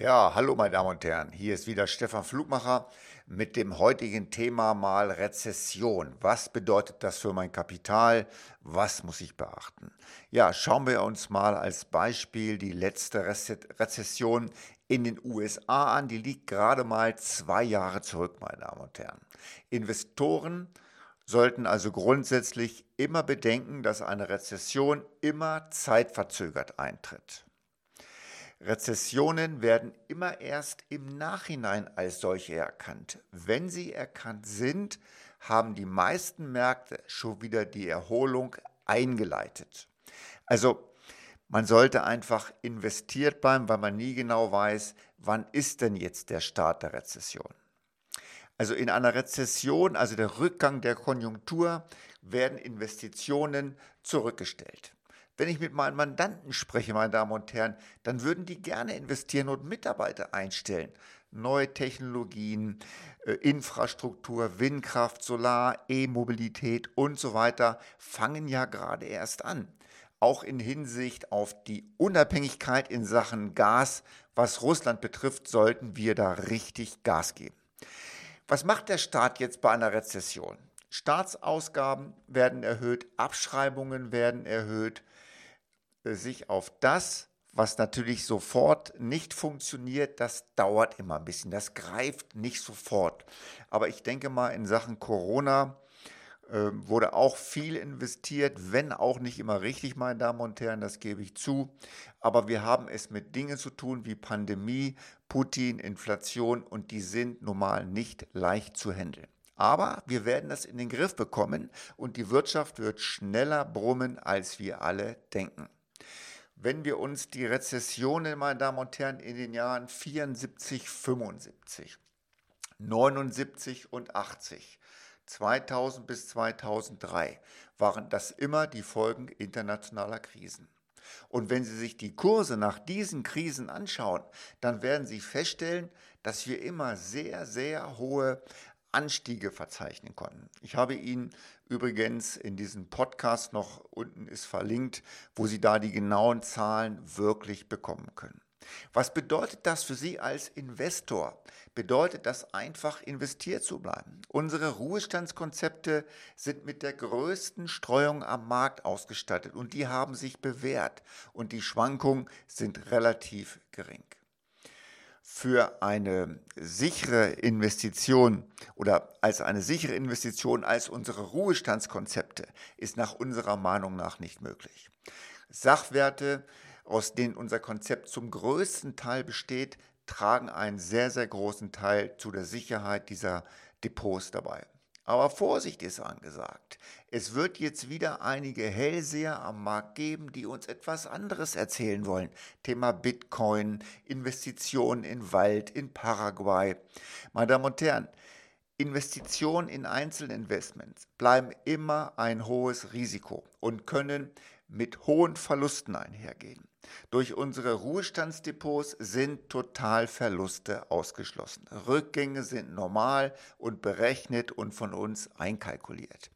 Ja, hallo meine Damen und Herren, hier ist wieder Stefan Flugmacher mit dem heutigen Thema mal Rezession. Was bedeutet das für mein Kapital? Was muss ich beachten? Ja, schauen wir uns mal als Beispiel die letzte Rezession in den USA an. Die liegt gerade mal zwei Jahre zurück, meine Damen und Herren. Investoren sollten also grundsätzlich immer bedenken, dass eine Rezession immer zeitverzögert eintritt. Rezessionen werden immer erst im Nachhinein als solche erkannt. Wenn sie erkannt sind, haben die meisten Märkte schon wieder die Erholung eingeleitet. Also man sollte einfach investiert bleiben, weil man nie genau weiß, wann ist denn jetzt der Start der Rezession. Also in einer Rezession, also der Rückgang der Konjunktur, werden Investitionen zurückgestellt. Wenn ich mit meinen Mandanten spreche, meine Damen und Herren, dann würden die gerne investieren und Mitarbeiter einstellen. Neue Technologien, äh, Infrastruktur, Windkraft, Solar, E-Mobilität und so weiter fangen ja gerade erst an. Auch in Hinsicht auf die Unabhängigkeit in Sachen Gas, was Russland betrifft, sollten wir da richtig Gas geben. Was macht der Staat jetzt bei einer Rezession? Staatsausgaben werden erhöht, Abschreibungen werden erhöht, sich auf das, was natürlich sofort nicht funktioniert, das dauert immer ein bisschen. Das greift nicht sofort. Aber ich denke mal, in Sachen Corona äh, wurde auch viel investiert, wenn auch nicht immer richtig, meine Damen und Herren, das gebe ich zu. Aber wir haben es mit Dingen zu tun wie Pandemie, Putin, Inflation und die sind normal nicht leicht zu handeln. Aber wir werden das in den Griff bekommen und die Wirtschaft wird schneller brummen, als wir alle denken. Wenn wir uns die Rezessionen, meine Damen und Herren, in den Jahren 74, 75, 79 und 80, 2000 bis 2003 waren das immer die Folgen internationaler Krisen. Und wenn Sie sich die Kurse nach diesen Krisen anschauen, dann werden Sie feststellen, dass wir immer sehr, sehr hohe Anstiege verzeichnen konnten. Ich habe Ihnen übrigens in diesem Podcast noch unten ist verlinkt, wo Sie da die genauen Zahlen wirklich bekommen können. Was bedeutet das für Sie als Investor? Bedeutet das einfach investiert zu bleiben? Unsere Ruhestandskonzepte sind mit der größten Streuung am Markt ausgestattet und die haben sich bewährt und die Schwankungen sind relativ gering für eine sichere Investition oder als eine sichere Investition als unsere Ruhestandskonzepte ist nach unserer Meinung nach nicht möglich. Sachwerte, aus denen unser Konzept zum größten Teil besteht, tragen einen sehr, sehr großen Teil zu der Sicherheit dieser Depots dabei. Aber Vorsicht ist angesagt. Es wird jetzt wieder einige Hellseher am Markt geben, die uns etwas anderes erzählen wollen. Thema Bitcoin, Investitionen in Wald, in Paraguay. Meine Damen und Herren, Investitionen in Einzelinvestments bleiben immer ein hohes Risiko und können mit hohen Verlusten einhergehen. Durch unsere Ruhestandsdepots sind Totalverluste ausgeschlossen. Rückgänge sind normal und berechnet und von uns einkalkuliert.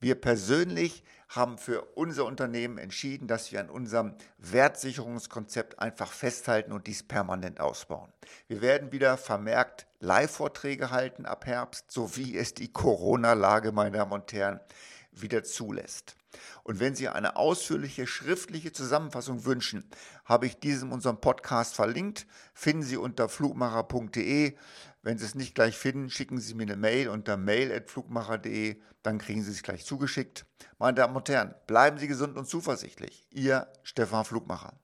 Wir persönlich haben für unser Unternehmen entschieden, dass wir an unserem Wertsicherungskonzept einfach festhalten und dies permanent ausbauen. Wir werden wieder vermerkt Live-Vorträge halten ab Herbst, so wie es die Corona-Lage, meine Damen und Herren, wieder zulässt. Und wenn Sie eine ausführliche schriftliche Zusammenfassung wünschen, habe ich diesen in unserem Podcast verlinkt. Finden Sie unter flugmacher.de. Wenn Sie es nicht gleich finden, schicken Sie mir eine Mail unter mail.flugmacher.de, dann kriegen Sie es gleich zugeschickt. Meine Damen und Herren, bleiben Sie gesund und zuversichtlich. Ihr Stefan Flugmacher.